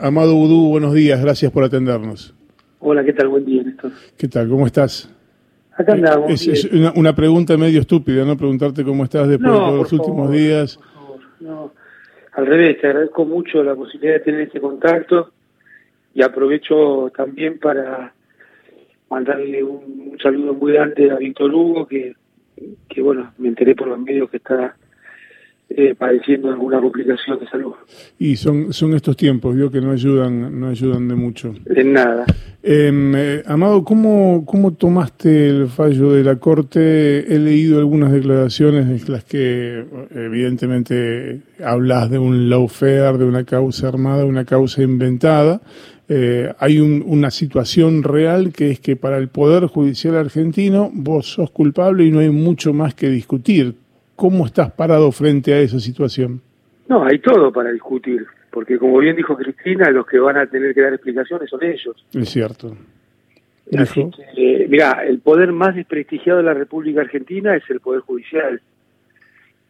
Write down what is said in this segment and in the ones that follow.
Amado Udú, buenos días, gracias por atendernos. Hola, ¿qué tal? Buen día, Néstor. ¿Qué tal? ¿Cómo estás? Acá andamos. Es, es una, una, pregunta medio estúpida, ¿no? Preguntarte cómo estás después no, de todos los favor, últimos días. Por favor, no. Al revés, te agradezco mucho la posibilidad de tener este contacto y aprovecho también para mandarle un, un saludo muy grande a Víctor Hugo, que, que bueno, me enteré por los medios que está eh, padeciendo alguna complicación de salud. Y son, son estos tiempos, vio que no ayudan, no ayudan de mucho. En nada. Em, eh, Amado, ¿cómo, ¿cómo tomaste el fallo de la Corte? He leído algunas declaraciones en las que evidentemente hablas de un lawfare, de una causa armada, una causa inventada. Eh, hay un, una situación real que es que para el Poder Judicial argentino vos sos culpable y no hay mucho más que discutir. ¿Cómo estás parado frente a esa situación? No, hay todo para discutir, porque como bien dijo Cristina, los que van a tener que dar explicaciones son ellos. Es cierto. Así que, eh, mira, el poder más desprestigiado de la República Argentina es el Poder Judicial.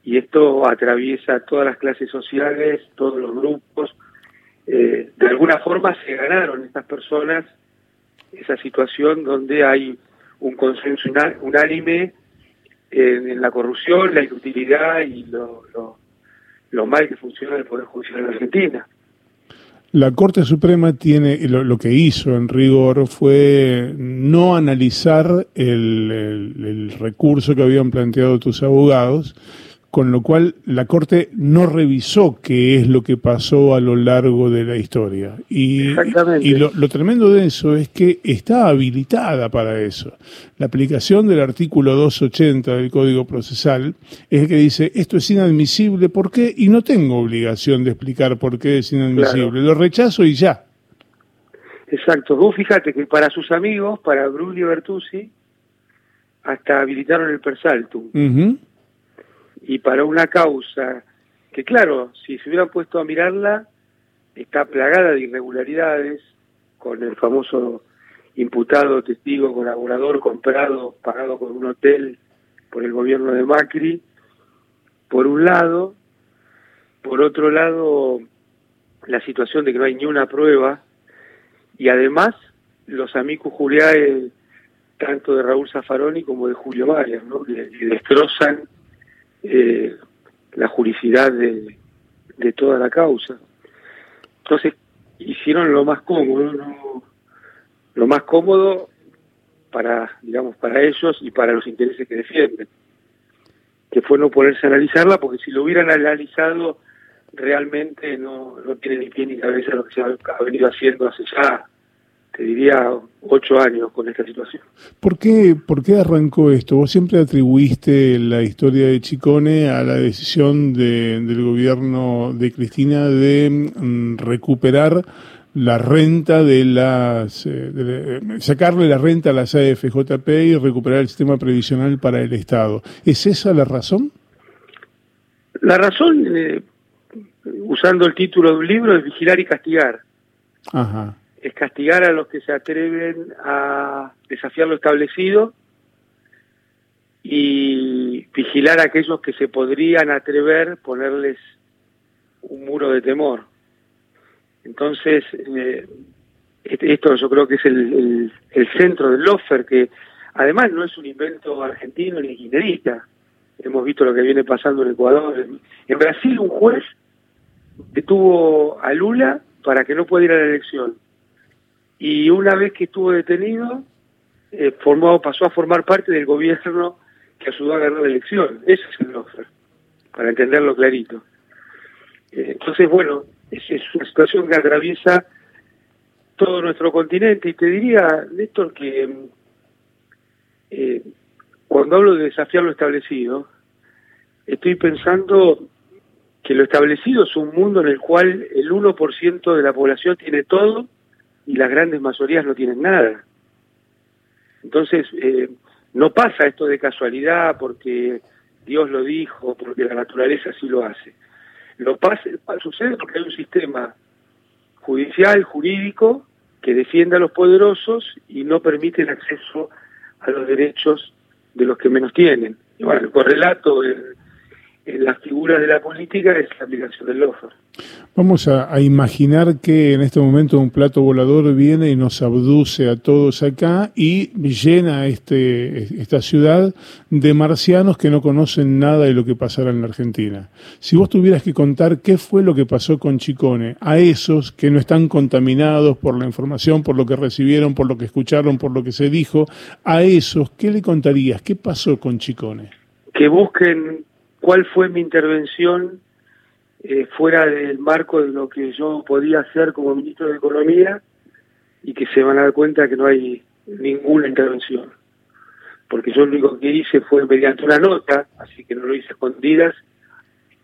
Y esto atraviesa todas las clases sociales, todos los grupos. Eh, de alguna forma se ganaron estas personas esa situación donde hay un consenso unánime en, la corrupción, la inutilidad y lo, lo, lo mal que funciona el Poder Judicial en Argentina. La Corte Suprema tiene, lo, lo que hizo en rigor fue no analizar el- el recurso que habían planteado tus abogados, con lo cual la Corte no revisó qué es lo que pasó a lo largo de la historia. Y, y lo, lo tremendo de eso es que está habilitada para eso. La aplicación del artículo 280 del Código Procesal es el que dice esto es inadmisible, ¿por qué? Y no tengo obligación de explicar por qué es inadmisible. Claro. Lo rechazo y ya. Exacto. Vos fíjate que para sus amigos, para Brulio Bertuzzi, hasta habilitaron el Persaltum. Ujú. Y para una causa que, claro, si se hubieran puesto a mirarla, está plagada de irregularidades, con el famoso imputado, testigo, colaborador comprado, pagado con un hotel por el gobierno de Macri, por un lado. Por otro lado, la situación de que no hay ni una prueba y además los amigos Juliae tanto de Raúl Zaffaroni como de Julio Marias, ¿no? que destrozan eh, la juricidad de, de toda la causa. Entonces hicieron lo más cómodo, ¿no? lo más cómodo para, digamos, para ellos y para los intereses que defienden, que fue no ponerse a analizarla, porque si lo hubieran analizado realmente no, no tiene ni pie ni cabeza lo que se ha, ha venido haciendo hace ya, te diría, ocho años con esta situación. ¿Por qué, ¿Por qué arrancó esto? Vos siempre atribuiste la historia de Chicone a la decisión de- del gobierno de Cristina de mm, recuperar la renta de las... eh, de la- sacarle la renta a las AFJP y recuperar el sistema previsional para el Estado. ¿Es esa la razón? La razón, eh, usando el título de un libro, es vigilar y castigar. Ajá. Es castigar a los que se atreven a desafiar lo establecido y vigilar a aquellos que se podrían atrever ponerles un muro de temor. Entonces, eh, este- esto yo creo que es el, el- el centro del lofer, que además no es un invento argentino ni kirchnerista. Hemos visto lo que viene pasando en Ecuador. En, en Brasil un juez detuvo a Lula para que no pueda ir a la elección. Y una vez que estuvo detenido, eh, pasó a formar parte del gobierno que ayudó a ganar la elección. Ese es el lofer, para entenderlo clarito. Eh, entonces, bueno, es, es una situación que atraviesa todo nuestro continente y te diría, Néstor, que mm, eh, cuando hablo de desafiar lo establecido, estoy pensando que lo establecido es un mundo en el cual el 1% de la población tiene todo y las grandes mayorías no tienen nada. Entonces, eh, no pasa esto de casualidad porque Dios lo dijo, porque la naturaleza así lo hace. Lo pasa, sucede porque hay un sistema judicial, jurídico, que defiende a los poderosos y no permite el acceso a los derechos de los que menos tienen. Y bueno, el correlato las figuras de la política es la aplicación del lofer. Vamos a, imaginar que en este momento un plato volador viene y nos abduce a todos acá y llena este, esta ciudad de marcianos que no conocen nada de lo que pasará en la Argentina. Si vos tuvieras que contar qué fue lo que pasó con Chicone, a esos que no están contaminados por la información, por lo que recibieron, por lo que escucharon, por lo que se dijo, a esos, ¿qué le contarías? ¿Qué pasó con Chicone? Que busquen cuál fue mi intervención eh, fuera del marco de lo que yo podía hacer como ministro de Economía y que se van a dar cuenta que no hay ninguna intervención. Porque yo lo único que hice fue mediante una nota, así que no lo hice escondidas,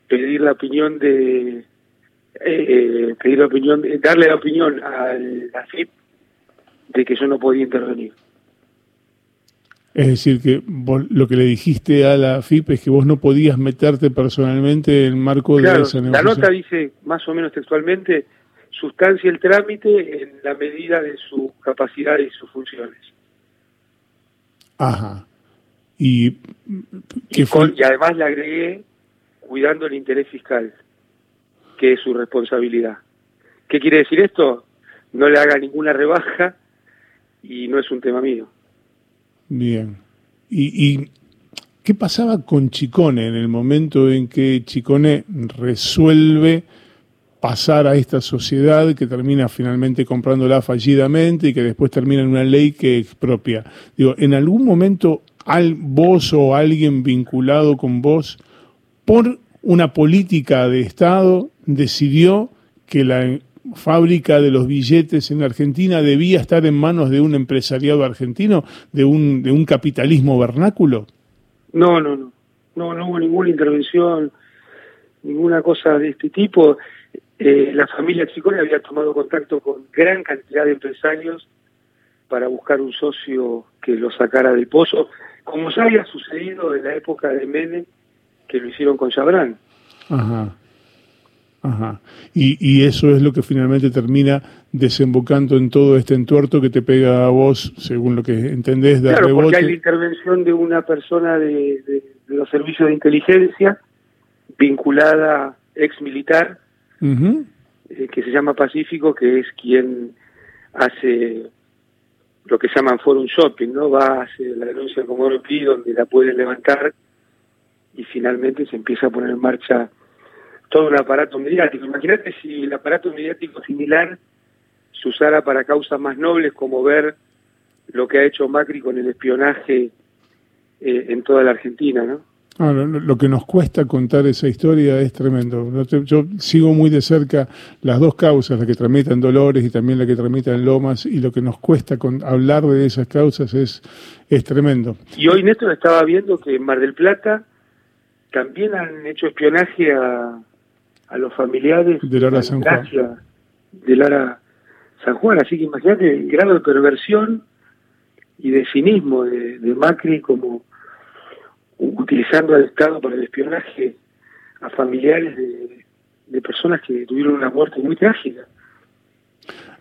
pedir la opinión de, eh, eh, pedir la opinión, darle la opinión a la FIP de que yo no podía intervenir. Es decir, que vos lo que le dijiste a la FIP es que vos no podías meterte personalmente en el marco de esa negociación. La nota dice, más o menos textualmente, sustancia el trámite en la medida de su capacidad y sus funciones. Ajá. Y, y, además le agregué cuidando el interés fiscal, que es su responsabilidad. ¿Qué quiere decir esto? No le haga ninguna rebaja y no es un tema mío. Bien. ¿Y, qué pasaba con Chicone en el momento en que Chicone resuelve pasar a esta sociedad que termina finalmente comprándola fallidamente y que después termina en una ley que expropia? Digo, ¿en algún momento al, vos o alguien vinculado con vos por una política de Estado decidió que la fábrica de los billetes en Argentina debía estar en manos de un empresariado argentino, de un, de un capitalismo vernáculo? No, no, no. No, no hubo ninguna intervención, ninguna cosa de este tipo. Eh, la familia Chicone había tomado contacto con gran cantidad de empresarios para buscar un socio que lo sacara del pozo, como ya había sucedido en la época de Menem, que lo hicieron con Chabrán. Ajá. Ajá. Y, y, eso es lo que finalmente termina desembocando en todo este entuerto que te pega a vos, según lo que entendés, de claro, porque hay la intervención de una persona de, los servicios de inteligencia vinculada, ex militar, eh, que se llama Pacífico, que es quien hace lo que llaman forum shopping, ¿no? Va, hace la denuncia como Oropi, donde la pueden levantar y finalmente se empieza a poner en marcha todo un aparato mediático. Imagínate si el aparato mediático similar se usara para causas más nobles como ver lo que ha hecho Macri con el espionaje eh, en toda la Argentina, ¿no? Ah, lo, que nos cuesta contar esa historia es tremendo. Yo sigo muy de cerca las dos causas, la que tramitan Dolores y también la que tramitan Lomas, y lo que nos cuesta con, hablar de esas causas es, es tremendo. Y hoy Néstor estaba viendo que en Mar del Plata también han hecho espionaje a, a los familiares de Lara San Juan. De Lara San Juan. Así que imagínate el grado de perversión y de cinismo de, Macri como utilizando al Estado para el espionaje a familiares de, de personas que tuvieron una muerte muy trágica.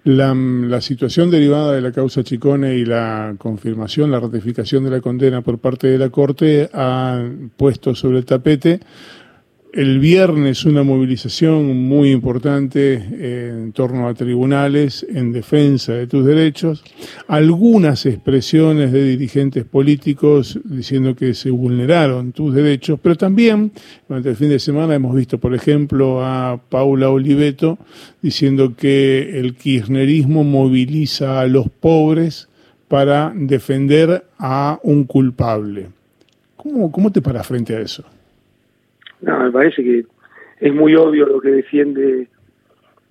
La, la, situación derivada de la causa Chicone y la confirmación, la ratificación de la condena por parte de la Corte ha puesto sobre el tapete el viernes una movilización muy importante en torno a tribunales en defensa de tus derechos, algunas expresiones de dirigentes políticos diciendo que se vulneraron tus derechos, pero también durante el fin de semana hemos visto, por ejemplo, a Paula Oliveto diciendo que el kirchnerismo moviliza a los pobres para defender a un culpable. ¿Cómo, cómo te paras frente a eso? No, me parece que es muy obvio lo que defiende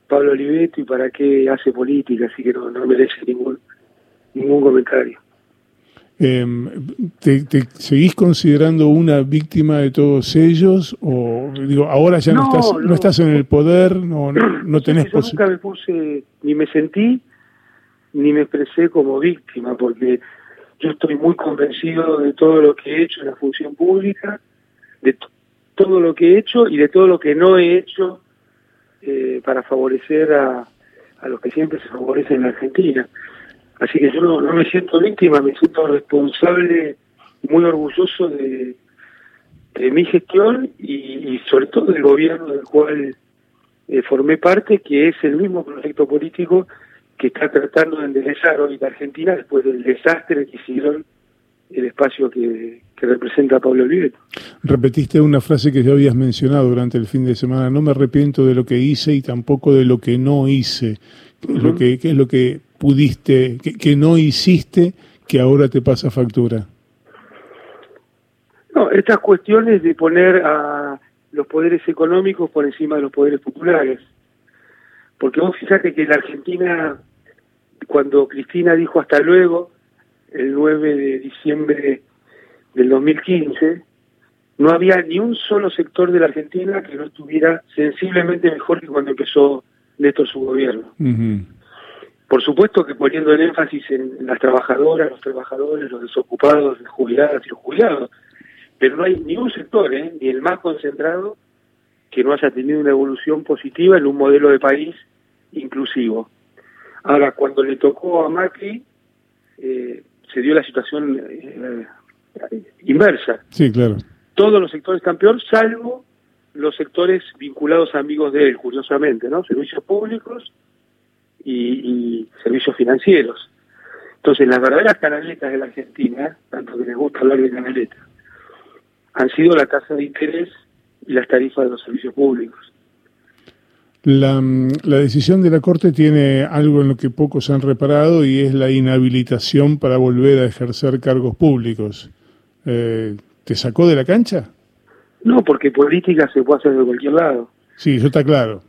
Pablo Oliveto y para qué hace política, así que no, no merece ningún ningún comentario. Em, ¿te, seguís considerando una víctima de todos ellos o digo ahora ya no, estás no. estás en el poder no no, tenés yo nunca me puse ni me sentí ni me expresé como víctima porque yo estoy muy convencido de todo lo que he hecho en la función pública de todo lo que he hecho y de todo lo que no he hecho eh, para favorecer a, a los que siempre se favorecen en la Argentina. Así que yo no, me siento víctima, me siento responsable y muy orgulloso de, de mi gestión y, sobre todo del gobierno del cual eh, formé parte, que es el mismo proyecto político que está tratando de enderezar hoy la Argentina después del desastre que hicieron el espacio que, representa Pablo Oliveto. Repetiste una frase que ya habías mencionado durante el fin de semana, no me arrepiento de lo que hice y tampoco de lo que no hice. ¿Qué, es, lo que, es lo que pudiste, que, no hiciste que ahora te pasa factura? No, estas cuestiones de poner a los poderes económicos por encima de los poderes populares. Porque vos fíjate que en la Argentina, cuando Cristina dijo hasta luego, el 9 de diciembre del 2015, no había ni un solo sector de la Argentina que no estuviera sensiblemente mejor que cuando empezó Néstor su gobierno. Por supuesto que poniendo el énfasis en las trabajadoras, los trabajadores, los desocupados, las jubiladas y los jubilados, pero no hay ni un sector, ¿eh? ni el más concentrado, que no haya tenido una evolución positiva en un modelo de país inclusivo. Ahora, cuando le tocó a Macri, eh, se dio la situación eh, inversa. Sí, claro. Todos los sectores están peor, salvo los sectores vinculados a amigos de él, curiosamente, ¿no? Servicios públicos y, servicios financieros. Entonces, las verdaderas canaletas de la Argentina, tanto que les gusta hablar de canaletas, han sido la tasa de interés y las tarifas de los servicios públicos. La, la, decisión de la Corte tiene algo en lo que pocos han reparado y es la inhabilitación para volver a ejercer cargos públicos. Eh, ¿Te sacó de la cancha? No, porque política se puede hacer de cualquier lado. Sí, eso está claro.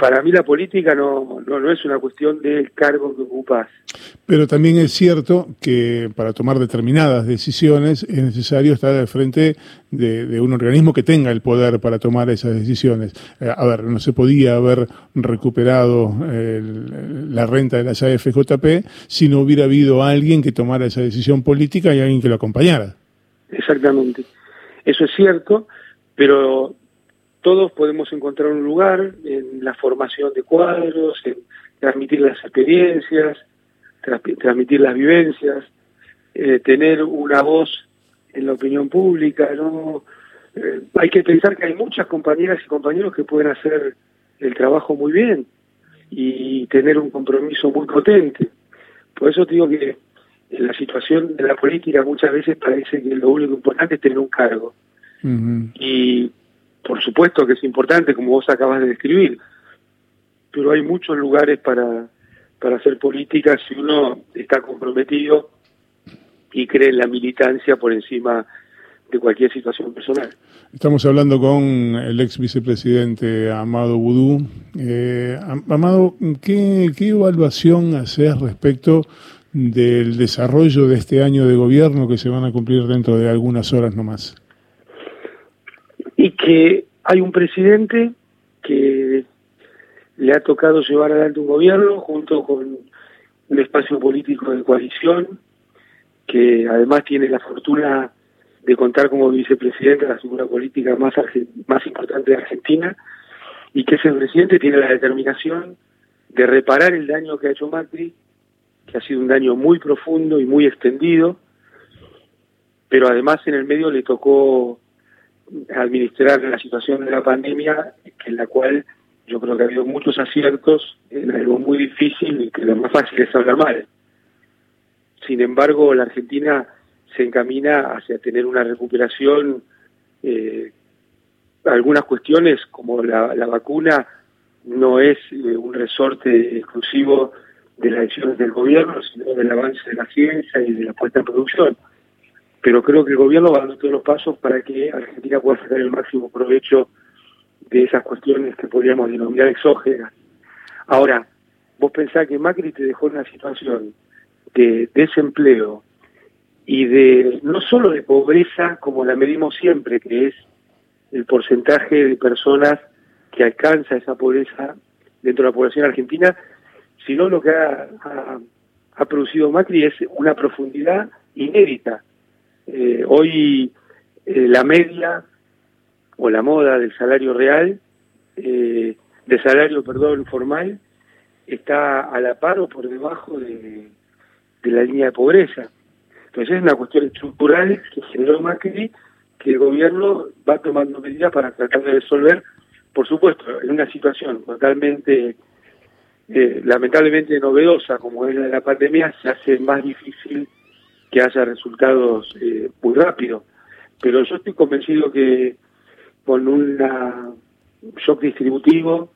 Para mí la política no, no, no, es una cuestión del cargo que ocupas. Pero también es cierto que para tomar determinadas decisiones es necesario estar al frente de, un organismo que tenga el poder para tomar esas decisiones. Eh, a ver, no se podía haber recuperado la renta de las AFJP si no hubiera habido alguien que tomara esa decisión política y alguien que lo acompañara. Exactamente. Eso es cierto, pero todos podemos encontrar un lugar en la formación de cuadros, en transmitir las experiencias, transmitir las vivencias, eh, tener una voz en la opinión pública. no eh, Hay que pensar que hay muchas compañeras y compañeros que pueden hacer el trabajo muy bien y tener un compromiso muy potente. Por eso te digo que en la situación de la política muchas veces parece que lo único importante es tener un cargo. Y por supuesto que es importante, como vos acabas de describir, pero hay muchos lugares para, para hacer política si uno está comprometido y cree en la militancia por encima de cualquier situación personal. Estamos hablando con el ex vicepresidente Amado Boudou. Eh, Amado, ¿qué, ¿qué evaluación haces respecto del desarrollo de este año de gobierno que se van a cumplir dentro de algunas horas nomás? Y que hay un presidente que le ha tocado llevar adelante un gobierno junto con un espacio político de coalición, que además tiene la fortuna de contar como vicepresidente la figura política más, más importante de Argentina, y que ese presidente tiene la determinación de reparar el daño que ha hecho Macri, que ha sido un daño muy profundo y muy extendido, pero además en el medio le tocó administrar la situación de la pandemia, en la cual yo creo que ha habido muchos aciertos en algo muy difícil y que lo más fácil es hablar mal. Sin embargo, la Argentina se encamina hacia tener una recuperación. Eh, algunas cuestiones, como la, vacuna, no es eh, un resorte exclusivo de las decisiones del gobierno, sino del avance de la ciencia y de la puesta en producción pero creo que el gobierno va dando todos los pasos para que Argentina pueda sacar el máximo provecho de esas cuestiones que podríamos denominar exógenas. Ahora, vos pensás que Macri te dejó una situación de desempleo y de no solo de pobreza como la medimos siempre, que es el porcentaje de personas que alcanza esa pobreza dentro de la población argentina, sino lo que ha producido Macri es una profundidad inédita eh, hoy eh, la media o la moda del salario real, eh, de salario, perdón, formal, está a la par o por debajo de, la línea de pobreza. Entonces es una cuestión estructural que generó Macri, que el gobierno va tomando medidas para tratar de resolver por supuesto, en una situación totalmente, eh, lamentablemente novedosa como es la de la pandemia, se hace más difícil que haya resultados eh, muy rápido. Pero yo estoy convencido que con un shock distributivo,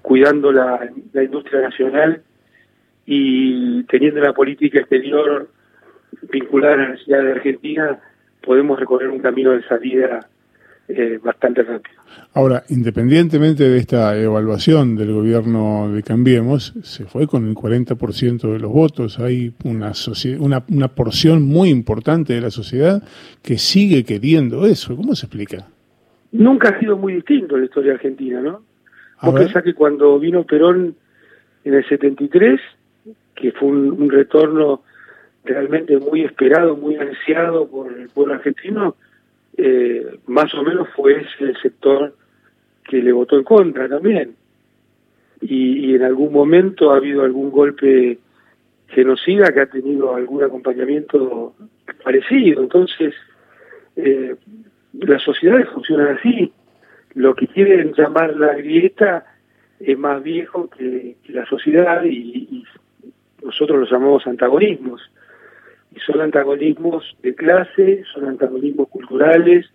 cuidando la, la industria nacional y teniendo la política exterior vinculada a la necesidad de Argentina, podemos recorrer un camino de salida eh, bastante rápido. Ahora, independientemente de esta evaluación del gobierno de Cambiemos, se fue con el 40% de los votos. Hay una, una, una porción muy importante de la sociedad que sigue queriendo eso. ¿Cómo se explica? Nunca ha sido muy distinto en la historia argentina, ¿no? Vos pensás que cuando vino Perón en el 73, que fue un retorno realmente muy esperado, muy ansiado por el pueblo argentino, eh, más o menos fue ese el sector que le votó en contra también. Y, en algún momento ha habido algún golpe genocida que ha tenido algún acompañamiento parecido. Entonces, eh, las sociedades funcionan así. Lo que quieren llamar la grieta es más viejo que, la sociedad y nosotros lo llamamos antagonismos y son antagonismos de clase, son antagonismos culturales,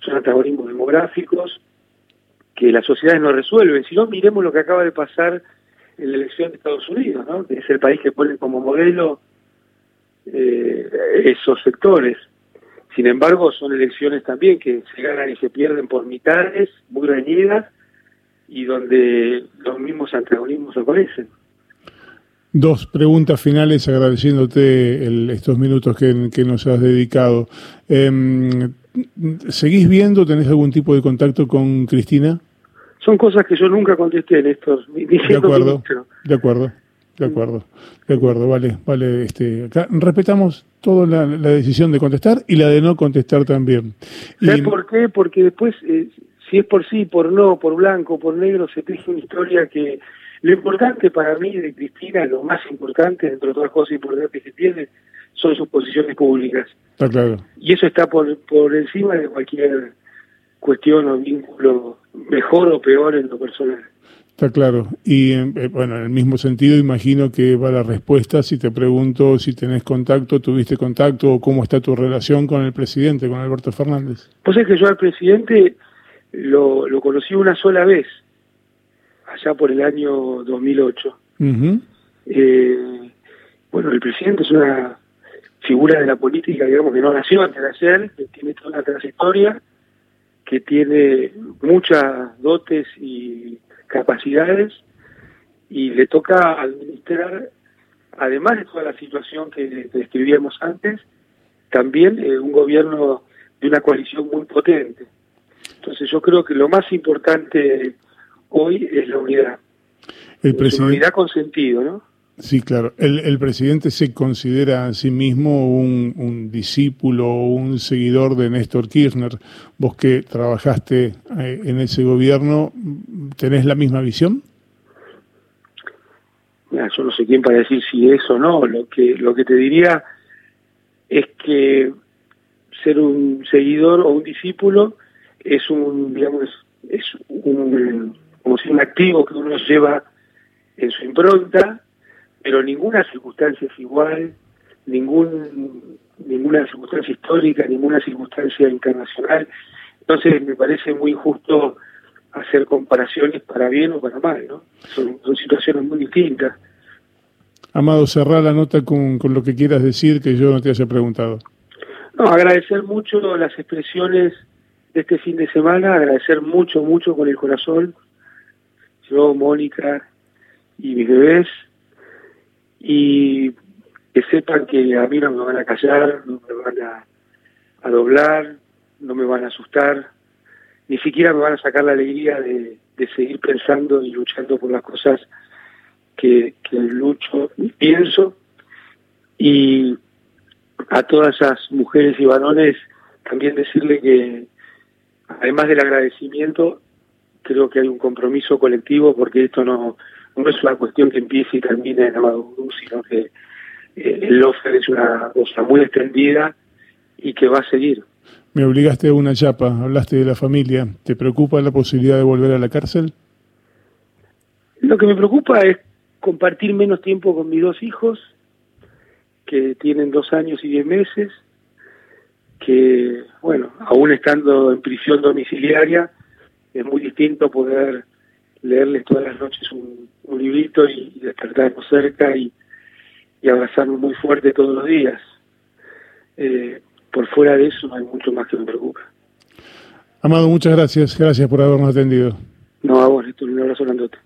son antagonismos demográficos que las sociedades no resuelven. Si no, miremos lo que acaba de pasar en la elección de Estados Unidos, ¿no? que es el país que pone como modelo eh, esos sectores. Sin embargo, son elecciones también que se ganan y se pierden por mitades, muy reñidas, y donde los mismos antagonismos aparecen. Dos preguntas finales agradeciéndote estos minutos que, nos has dedicado. Eh, ¿Seguís viendo, tenés algún tipo de contacto con Cristina? Son cosas que yo nunca contesté, Néstor. De acuerdo, de acuerdo, de acuerdo, de acuerdo, vale, vale. Este, respetamos toda la, decisión de contestar y la de no contestar también. ¿Sabes por qué? Porque después, eh, si es por sí, por no, por blanco, por negro, se teje una historia que lo importante para mí de Cristina, lo más importante, entre otras cosas importantes que tiene, son sus posiciones públicas. Está claro. Y eso está por, por encima de cualquier cuestión o vínculo mejor o peor en lo personal. Está claro. Y eh, bueno, en el mismo sentido, imagino que va la respuesta si te pregunto si tenés contacto, tuviste contacto o cómo está tu relación con el presidente, con Alberto Fernández. Pues es que yo al presidente lo, lo conocí una sola vez allá por el año 2008. eh, bueno, el presidente es una figura de la política, digamos, que no nació antes de ayer, que tiene toda una trayectoria, que tiene muchas dotes y capacidades, y le toca administrar, además de toda la situación que describíamos antes, también eh, un gobierno de una coalición muy potente. Entonces yo creo que lo más importante hoy es la unidad. El presidente... unidad con sentido, ¿no? Sí, claro. El, el, presidente se considera a sí mismo un, un discípulo o un seguidor de Néstor Kirchner. Vos que trabajaste eh, en ese gobierno, ¿tenés la misma visión? Mira, yo no sé quién para decir si es o no. Lo que, lo que te diría es que ser un seguidor o un discípulo es un, digamos, es un como si un activo que uno lleva en su impronta, pero ninguna circunstancia es igual, ningún, ninguna circunstancia histórica, ninguna circunstancia internacional. Entonces me parece muy injusto hacer comparaciones para bien o para mal, ¿no? Son, situaciones muy distintas. Amado, cerrar la nota con, con lo que quieras decir que yo no te haya preguntado. No, agradecer mucho las expresiones de este fin de semana, agradecer mucho, mucho con el corazón yo, Mónica y mis bebés, y que sepan que a mí no me van a callar, no me van a, doblar, no me van a asustar, ni siquiera me van a sacar la alegría de, seguir pensando y luchando por las cosas que, que lucho y pienso. Y a todas esas mujeres y varones también decirle que, además del agradecimiento, creo que hay un compromiso colectivo porque esto no, no es una cuestión que empiece y termine en Amadou, sino que eh, el offer es una cosa muy extendida y que va a seguir. Me obligaste a una chapa, hablaste de la familia. ¿Te preocupa la posibilidad de volver a la cárcel? Lo que me preocupa es compartir menos tiempo con mis dos hijos, que tienen dos años y diez meses, que, bueno, aún estando en prisión domiciliaria, es muy distinto poder leerles todas las noches un, librito y, despertarnos cerca y, y, abrazarnos muy fuerte todos los días. Eh, por fuera de eso no hay mucho más que me preocupa. Amado, muchas gracias. Gracias por habernos atendido. No, a vos, esto un abrazo grandote.